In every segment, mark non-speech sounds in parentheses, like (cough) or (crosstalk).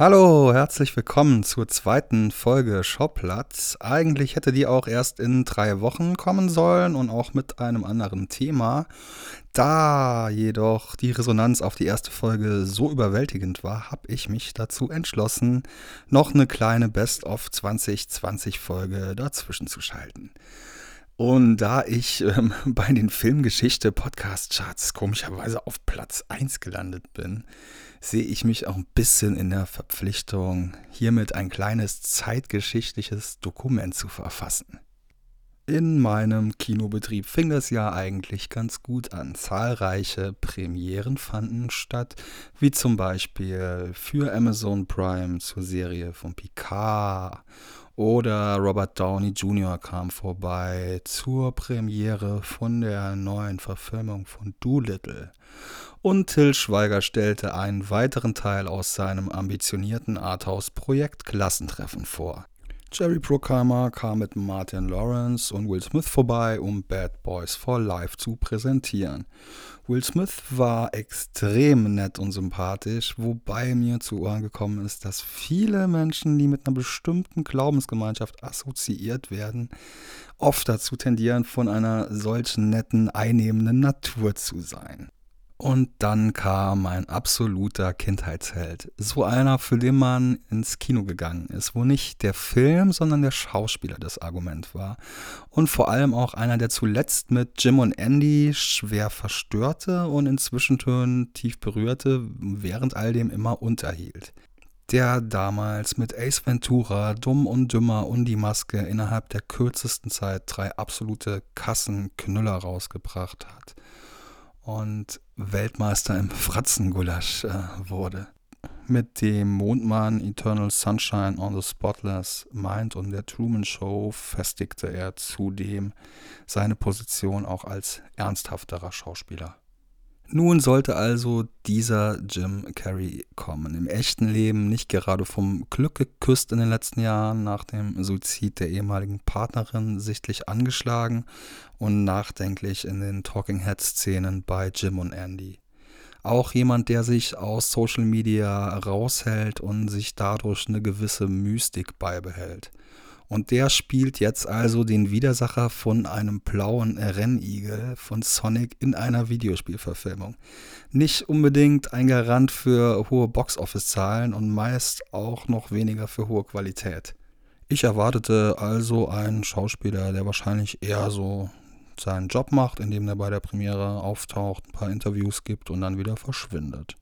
Hallo, herzlich willkommen zur zweiten Folge Schauplatz. Eigentlich hätte die auch erst in drei Wochen kommen sollen und auch mit einem anderen Thema. Da jedoch die Resonanz auf die erste Folge so überwältigend war, habe ich mich dazu entschlossen, noch eine kleine Best-of 2020 Folge dazwischen zu schalten. Und da ich ähm, (laughs) bei den Filmgeschichte Podcast Charts komischerweise auf Platz 1 gelandet bin, sehe ich mich auch ein bisschen in der Verpflichtung, hiermit ein kleines zeitgeschichtliches Dokument zu verfassen. In meinem Kinobetrieb fing das Jahr eigentlich ganz gut an. Zahlreiche Premieren fanden statt, wie zum Beispiel für Amazon Prime zur Serie von Picard oder Robert Downey Jr. kam vorbei zur Premiere von der neuen Verfilmung von Doolittle. Und Till Schweiger stellte einen weiteren Teil aus seinem ambitionierten Arthouse-Projekt Klassentreffen vor. Jerry Bruckheimer kam mit Martin Lawrence und Will Smith vorbei, um Bad Boys for Life zu präsentieren. Will Smith war extrem nett und sympathisch, wobei mir zu Ohren gekommen ist, dass viele Menschen, die mit einer bestimmten Glaubensgemeinschaft assoziiert werden, oft dazu tendieren, von einer solchen netten, einnehmenden Natur zu sein. Und dann kam ein absoluter Kindheitsheld. So einer, für den man ins Kino gegangen ist, wo nicht der Film, sondern der Schauspieler das Argument war. Und vor allem auch einer, der zuletzt mit Jim und Andy schwer verstörte und in Zwischentönen tief berührte, während all dem immer unterhielt. Der damals mit Ace Ventura, Dumm und Dümmer und die Maske innerhalb der kürzesten Zeit drei absolute Kassenknüller rausgebracht hat und Weltmeister im Fratzengulasch äh, wurde. Mit dem Mondmann Eternal Sunshine on the Spotless Mind und der Truman Show festigte er zudem seine Position auch als ernsthafterer Schauspieler. Nun sollte also dieser Jim Carrey kommen. Im echten Leben nicht gerade vom Glück geküsst in den letzten Jahren, nach dem Suizid der ehemaligen Partnerin sichtlich angeschlagen und nachdenklich in den Talking Head-Szenen bei Jim und Andy. Auch jemand, der sich aus Social Media raushält und sich dadurch eine gewisse Mystik beibehält. Und der spielt jetzt also den Widersacher von einem blauen Rennigel von Sonic in einer Videospielverfilmung. Nicht unbedingt ein Garant für hohe Boxoffice-Zahlen und meist auch noch weniger für hohe Qualität. Ich erwartete also einen Schauspieler, der wahrscheinlich eher so seinen Job macht, indem er bei der Premiere auftaucht, ein paar Interviews gibt und dann wieder verschwindet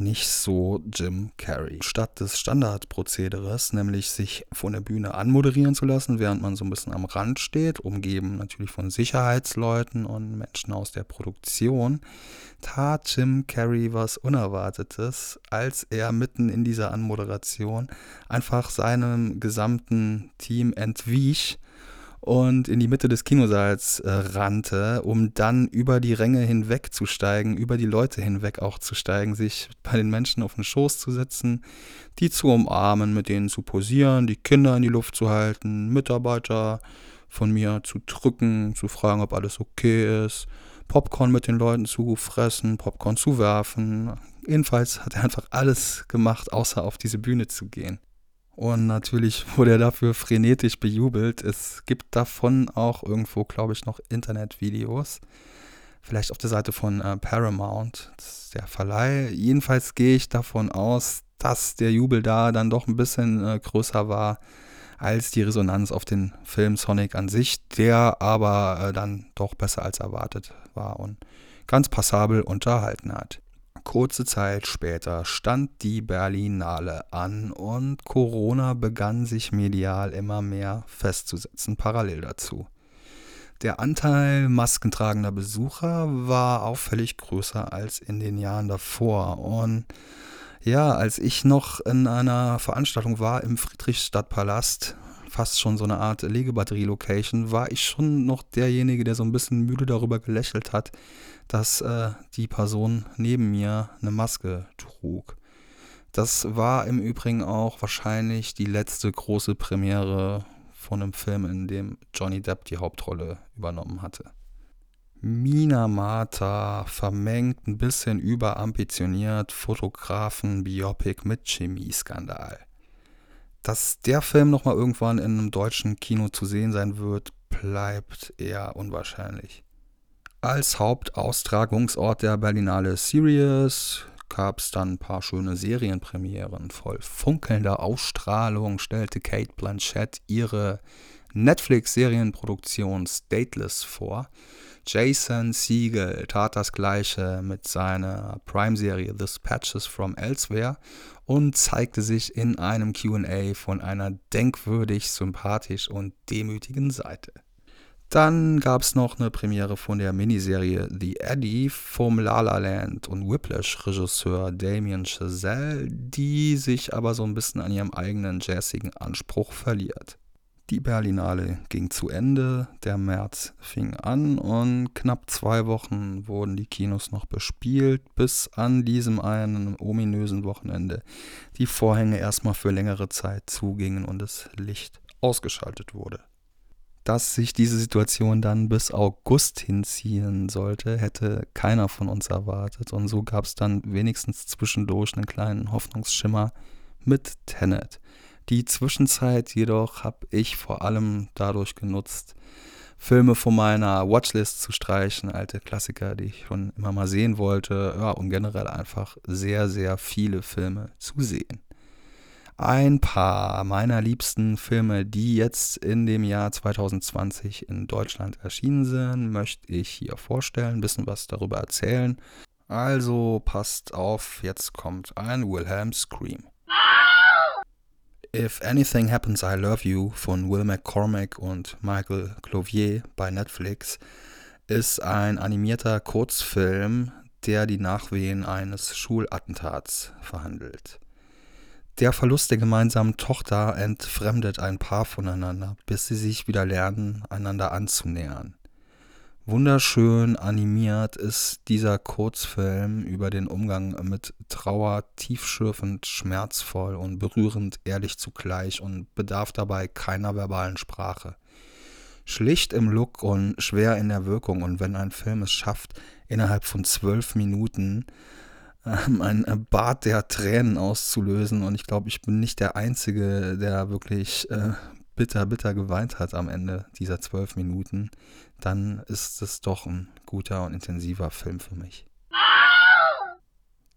nicht so Jim Carrey. Statt des Standardprozederes, nämlich sich von der Bühne anmoderieren zu lassen, während man so ein bisschen am Rand steht, umgeben natürlich von Sicherheitsleuten und Menschen aus der Produktion, tat Jim Carrey was Unerwartetes, als er mitten in dieser Anmoderation einfach seinem gesamten Team entwich und in die Mitte des Kinosaals äh, rannte, um dann über die Ränge hinwegzusteigen, über die Leute hinweg auch zu steigen, sich bei den Menschen auf den Schoß zu setzen, die zu umarmen, mit denen zu posieren, die Kinder in die Luft zu halten, Mitarbeiter von mir zu drücken, zu fragen, ob alles okay ist, Popcorn mit den Leuten zu fressen, Popcorn zu werfen. Jedenfalls hat er einfach alles gemacht, außer auf diese Bühne zu gehen. Und natürlich (laughs) wurde er dafür frenetisch bejubelt. Es gibt davon auch irgendwo, glaube ich, noch Internetvideos. Vielleicht auf der Seite von äh, Paramount, der Verleih. Jedenfalls gehe ich davon aus, dass der Jubel da dann doch ein bisschen äh, größer war als die Resonanz auf den Film Sonic an sich, der aber äh, dann doch besser als erwartet war und ganz passabel unterhalten hat. Kurze Zeit später stand die Berlinale an und Corona begann sich medial immer mehr festzusetzen, parallel dazu. Der Anteil maskentragender Besucher war auffällig größer als in den Jahren davor. Und ja, als ich noch in einer Veranstaltung war im Friedrichstadtpalast, fast schon so eine Art Legebatterie-Location, war ich schon noch derjenige, der so ein bisschen müde darüber gelächelt hat, dass äh, die Person neben mir eine Maske trug. Das war im Übrigen auch wahrscheinlich die letzte große Premiere von einem Film, in dem Johnny Depp die Hauptrolle übernommen hatte. Minamata vermengt ein bisschen überambitioniert Fotografen-Biopic mit Chemieskandal. Dass der Film nochmal irgendwann in einem deutschen Kino zu sehen sein wird, bleibt eher unwahrscheinlich. Als Hauptaustragungsort der Berlinale Series gab es dann ein paar schöne Serienpremieren. Voll funkelnder Ausstrahlung stellte Kate Blanchett ihre Netflix-Serienproduktion Stateless vor. Jason Siegel tat das gleiche mit seiner Prime-Serie The Patches from Elsewhere und zeigte sich in einem QA von einer denkwürdig sympathisch und demütigen Seite. Dann gab es noch eine Premiere von der Miniserie The Eddie vom La La Land und Whiplash-Regisseur Damien Chazelle, die sich aber so ein bisschen an ihrem eigenen jazzigen Anspruch verliert. Die Berlinale ging zu Ende, der März fing an und knapp zwei Wochen wurden die Kinos noch bespielt, bis an diesem einen ominösen Wochenende die Vorhänge erstmal für längere Zeit zugingen und das Licht ausgeschaltet wurde dass sich diese Situation dann bis August hinziehen sollte, hätte keiner von uns erwartet. Und so gab es dann wenigstens zwischendurch einen kleinen Hoffnungsschimmer mit Tenet. Die Zwischenzeit jedoch habe ich vor allem dadurch genutzt, Filme von meiner Watchlist zu streichen, alte Klassiker, die ich schon immer mal sehen wollte, ja, und generell einfach sehr, sehr viele Filme zu sehen ein paar meiner liebsten Filme, die jetzt in dem Jahr 2020 in Deutschland erschienen sind, möchte ich hier vorstellen, ein bisschen was darüber erzählen. Also passt auf, jetzt kommt ein Wilhelm Scream. If Anything Happens I Love You von Will McCormack und Michael Clovier bei Netflix ist ein animierter Kurzfilm, der die Nachwehen eines Schulattentats verhandelt. Der Verlust der gemeinsamen Tochter entfremdet ein Paar voneinander, bis sie sich wieder lernen, einander anzunähern. Wunderschön animiert ist dieser Kurzfilm über den Umgang mit Trauer tiefschürfend, schmerzvoll und berührend ehrlich zugleich und bedarf dabei keiner verbalen Sprache. Schlicht im Look und schwer in der Wirkung und wenn ein Film es schafft, innerhalb von zwölf Minuten ähm, ein Bad der Tränen auszulösen. Und ich glaube, ich bin nicht der Einzige, der wirklich äh, bitter, bitter geweint hat am Ende dieser zwölf Minuten. Dann ist es doch ein guter und intensiver Film für mich.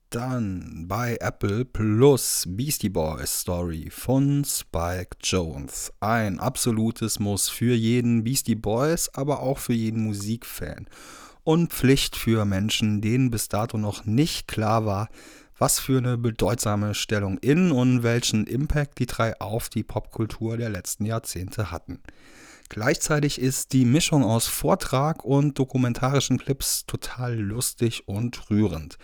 Dann bei Apple Plus Beastie Boys Story von Spike Jones. Ein absolutes Muss für jeden Beastie Boys, aber auch für jeden Musikfan und Pflicht für Menschen, denen bis dato noch nicht klar war, was für eine bedeutsame Stellung in und welchen Impact die drei auf die Popkultur der letzten Jahrzehnte hatten. Gleichzeitig ist die Mischung aus Vortrag und dokumentarischen Clips total lustig und rührend.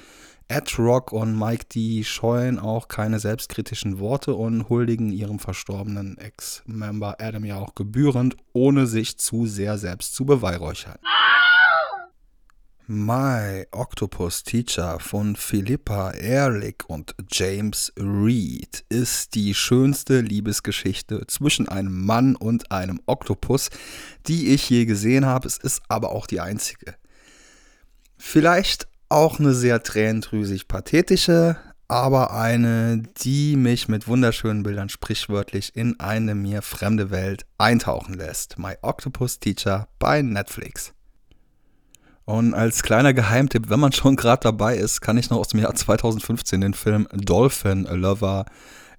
Ed Rock und Mike D scheuen auch keine selbstkritischen Worte und huldigen ihrem verstorbenen Ex-Member Adam ja auch gebührend, ohne sich zu sehr selbst zu beweihräuchern. My Octopus Teacher von Philippa Ehrlich und James Reed ist die schönste Liebesgeschichte zwischen einem Mann und einem Oktopus, die ich je gesehen habe. Es ist aber auch die einzige. Vielleicht auch eine sehr tränendrüsig pathetische, aber eine, die mich mit wunderschönen Bildern sprichwörtlich in eine mir fremde Welt eintauchen lässt. My Octopus Teacher bei Netflix. Und als kleiner Geheimtipp, wenn man schon gerade dabei ist, kann ich noch aus dem Jahr 2015 den Film Dolphin Lover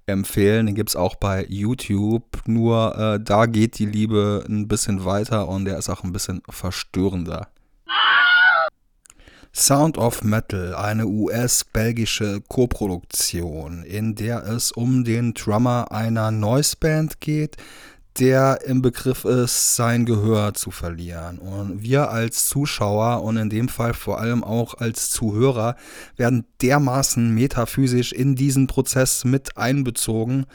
empfehlen. Den gibt es auch bei YouTube. Nur äh, da geht die Liebe ein bisschen weiter und der ist auch ein bisschen verstörender. Sound of Metal, eine US-belgische Koproduktion, in der es um den Drummer einer Noise Band geht, der im Begriff ist, sein Gehör zu verlieren. Und wir als Zuschauer und in dem Fall vor allem auch als Zuhörer werden dermaßen metaphysisch in diesen Prozess mit einbezogen,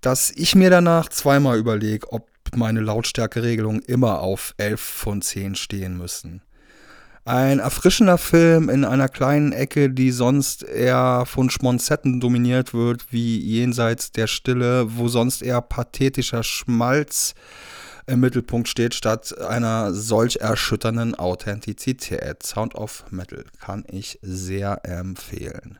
dass ich mir danach zweimal überlege, ob meine Lautstärkeregelungen immer auf 11 von 10 stehen müssen. Ein erfrischender Film in einer kleinen Ecke, die sonst eher von Schmonzetten dominiert wird, wie jenseits der Stille, wo sonst eher pathetischer Schmalz im Mittelpunkt steht, statt einer solch erschütternden Authentizität. Sound of Metal kann ich sehr empfehlen.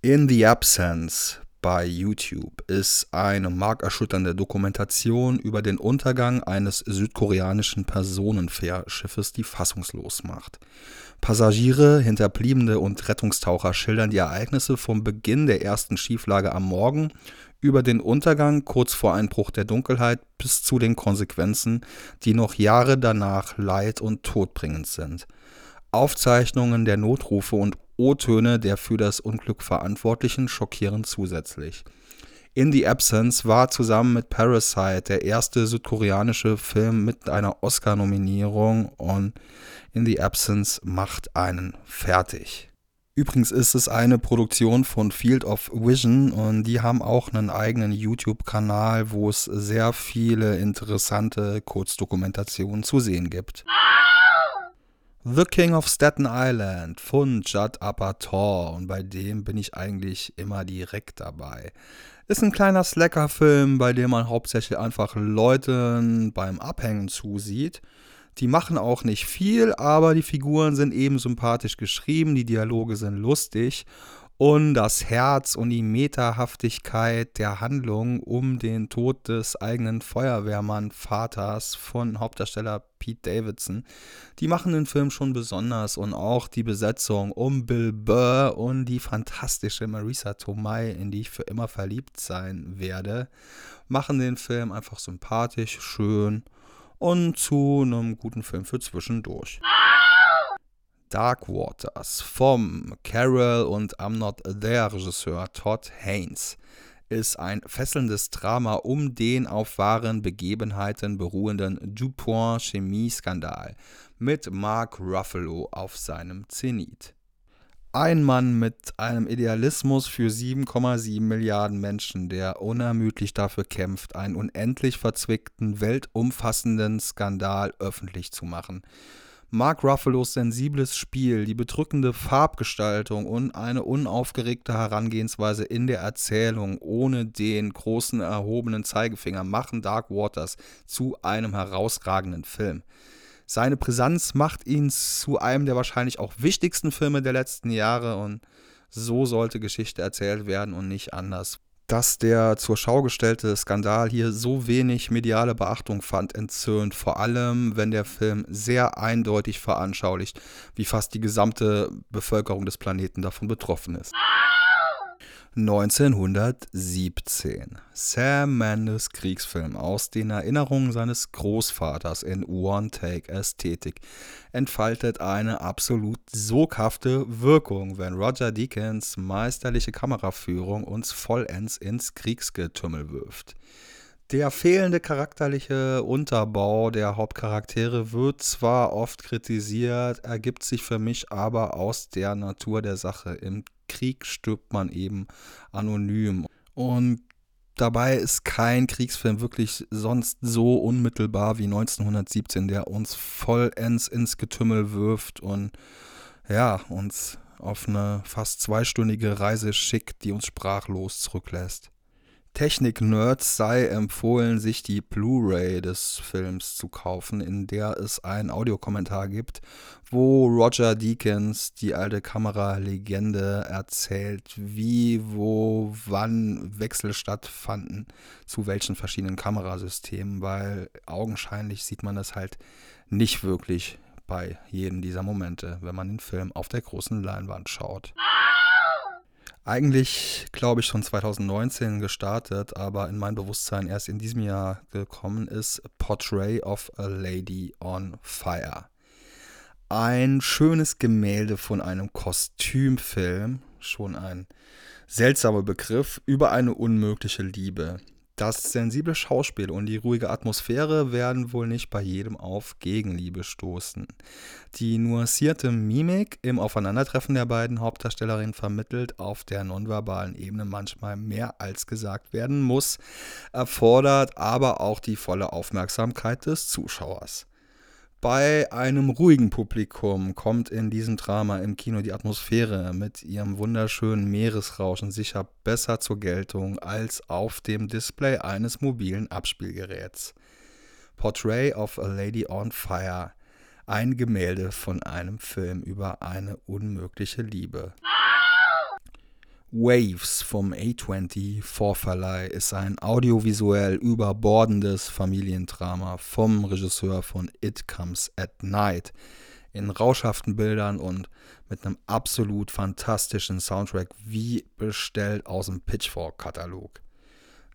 In the Absence bei YouTube ist eine markerschütternde Dokumentation über den Untergang eines südkoreanischen Personenfährschiffes, die fassungslos macht. Passagiere, Hinterbliebene und Rettungstaucher schildern die Ereignisse vom Beginn der ersten Schieflage am Morgen über den Untergang kurz vor Einbruch der Dunkelheit bis zu den Konsequenzen, die noch Jahre danach leid- und todbringend sind. Aufzeichnungen der Notrufe und O-Töne der für das Unglück Verantwortlichen schockieren zusätzlich. In the Absence war zusammen mit Parasite der erste südkoreanische Film mit einer Oscar-Nominierung und In the Absence macht einen fertig. Übrigens ist es eine Produktion von Field of Vision und die haben auch einen eigenen YouTube-Kanal, wo es sehr viele interessante Kurzdokumentationen zu sehen gibt. The King of Staten Island von Judd Apatow und bei dem bin ich eigentlich immer direkt dabei. Ist ein kleiner Slacker-Film, bei dem man hauptsächlich einfach Leuten beim Abhängen zusieht. Die machen auch nicht viel, aber die Figuren sind eben sympathisch geschrieben, die Dialoge sind lustig und das Herz und die Metahaftigkeit der Handlung um den Tod des eigenen Feuerwehrmann-Vaters von Hauptdarsteller Pete Davidson, die machen den Film schon besonders und auch die Besetzung um Bill Burr und die fantastische Marisa Tomei, in die ich für immer verliebt sein werde, machen den Film einfach sympathisch, schön und zu einem guten Film für zwischendurch. Dark Waters vom Carol und I'm Not There Regisseur Todd Haynes ist ein fesselndes Drama um den auf wahren Begebenheiten beruhenden DuPont Chemie-Skandal mit Mark Ruffalo auf seinem Zenit. Ein Mann mit einem Idealismus für 7,7 Milliarden Menschen, der unermüdlich dafür kämpft, einen unendlich verzwickten, weltumfassenden Skandal öffentlich zu machen – Mark Ruffalos sensibles Spiel, die bedrückende Farbgestaltung und eine unaufgeregte Herangehensweise in der Erzählung ohne den großen erhobenen Zeigefinger machen Dark Waters zu einem herausragenden Film. Seine Brisanz macht ihn zu einem der wahrscheinlich auch wichtigsten Filme der letzten Jahre und so sollte Geschichte erzählt werden und nicht anders dass der zur Schau gestellte Skandal hier so wenig mediale Beachtung fand, entzürnt. Vor allem, wenn der Film sehr eindeutig veranschaulicht, wie fast die gesamte Bevölkerung des Planeten davon betroffen ist. 1917. Sam Mendes Kriegsfilm aus den Erinnerungen seines Großvaters in One-Take-Ästhetik entfaltet eine absolut soghafte Wirkung, wenn Roger Deakins meisterliche Kameraführung uns vollends ins Kriegsgetümmel wirft. Der fehlende charakterliche Unterbau der Hauptcharaktere wird zwar oft kritisiert, ergibt sich für mich aber aus der Natur der Sache. Im Krieg stirbt man eben anonym. Und dabei ist kein Kriegsfilm wirklich sonst so unmittelbar wie 1917, der uns vollends ins Getümmel wirft und ja, uns auf eine fast zweistündige Reise schickt, die uns sprachlos zurücklässt. Technik-Nerds sei empfohlen, sich die Blu-ray des Films zu kaufen, in der es einen Audiokommentar gibt, wo Roger Deakins, die alte Kameralegende, erzählt, wie, wo, wann Wechsel stattfanden, zu welchen verschiedenen Kamerasystemen, weil augenscheinlich sieht man das halt nicht wirklich bei jedem dieser Momente, wenn man den Film auf der großen Leinwand schaut eigentlich, glaube ich, schon 2019 gestartet, aber in mein Bewusstsein erst in diesem Jahr gekommen ist Portrait of a Lady on Fire. Ein schönes Gemälde von einem Kostümfilm, schon ein seltsamer Begriff, über eine unmögliche Liebe. Das sensible Schauspiel und die ruhige Atmosphäre werden wohl nicht bei jedem auf Gegenliebe stoßen. Die nuancierte Mimik im Aufeinandertreffen der beiden Hauptdarstellerinnen vermittelt auf der nonverbalen Ebene manchmal mehr als gesagt werden muss, erfordert aber auch die volle Aufmerksamkeit des Zuschauers. Bei einem ruhigen Publikum kommt in diesem Drama im Kino die Atmosphäre mit ihrem wunderschönen Meeresrauschen sicher besser zur Geltung als auf dem Display eines mobilen Abspielgeräts. Portrait of a Lady on Fire. Ein Gemälde von einem Film über eine unmögliche Liebe. Waves vom A20 Vorverleih ist ein audiovisuell überbordendes Familiendrama vom Regisseur von It Comes at Night in rauschhaften Bildern und mit einem absolut fantastischen Soundtrack wie bestellt aus dem Pitchfork-Katalog.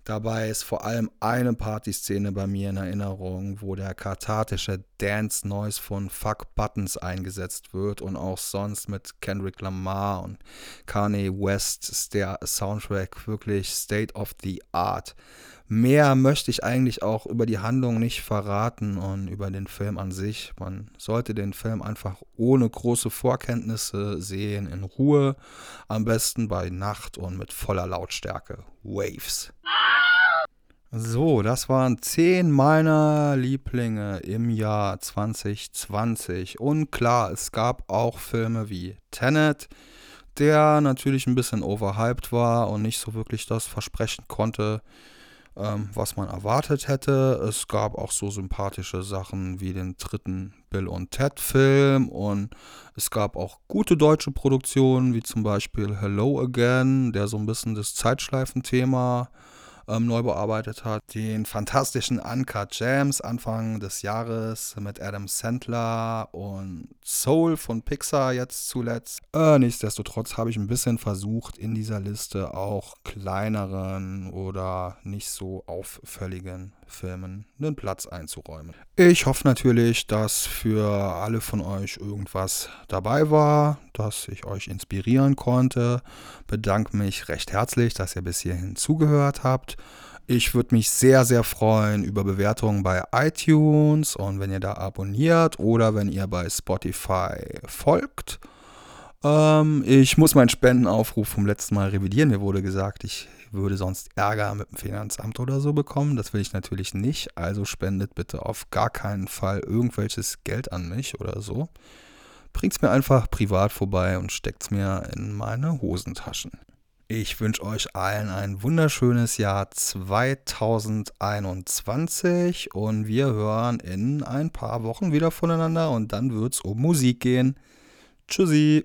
Dabei ist vor allem eine Partyszene bei mir in Erinnerung, wo der kathartische Dance Noise von Fuck Buttons eingesetzt wird und auch sonst mit Kendrick Lamar und Kanye West ist der Soundtrack wirklich State of the Art. Mehr möchte ich eigentlich auch über die Handlung nicht verraten und über den Film an sich. Man sollte den Film einfach ohne große Vorkenntnisse sehen, in Ruhe, am besten bei Nacht und mit voller Lautstärke. Waves. So, das waren zehn meiner Lieblinge im Jahr 2020. Und klar, es gab auch Filme wie Tenet, der natürlich ein bisschen overhyped war und nicht so wirklich das versprechen konnte, ähm, was man erwartet hätte. Es gab auch so sympathische Sachen wie den dritten Bill und Ted Film und es gab auch gute deutsche Produktionen, wie zum Beispiel Hello Again, der so ein bisschen das Zeitschleifenthema ähm, neu bearbeitet hat. Den fantastischen Uncut Jams Anfang des Jahres mit Adam Sandler und Soul von Pixar jetzt zuletzt. Äh, nichtsdestotrotz habe ich ein bisschen versucht, in dieser Liste auch kleineren oder nicht so auffälligen Filmen einen Platz einzuräumen. Ich hoffe natürlich, dass für alle von euch irgendwas dabei war, dass ich euch inspirieren konnte. Bedanke mich recht herzlich, dass ihr bis hierhin zugehört habt. Ich würde mich sehr, sehr freuen über Bewertungen bei iTunes und wenn ihr da abonniert oder wenn ihr bei Spotify folgt. Ähm, ich muss meinen Spendenaufruf vom letzten Mal revidieren. Mir wurde gesagt, ich würde sonst Ärger mit dem Finanzamt oder so bekommen. Das will ich natürlich nicht. Also spendet bitte auf gar keinen Fall irgendwelches Geld an mich oder so. Bringt es mir einfach privat vorbei und steckt es mir in meine Hosentaschen. Ich wünsche euch allen ein wunderschönes Jahr 2021 und wir hören in ein paar Wochen wieder voneinander und dann wird es um Musik gehen. Tschüssi.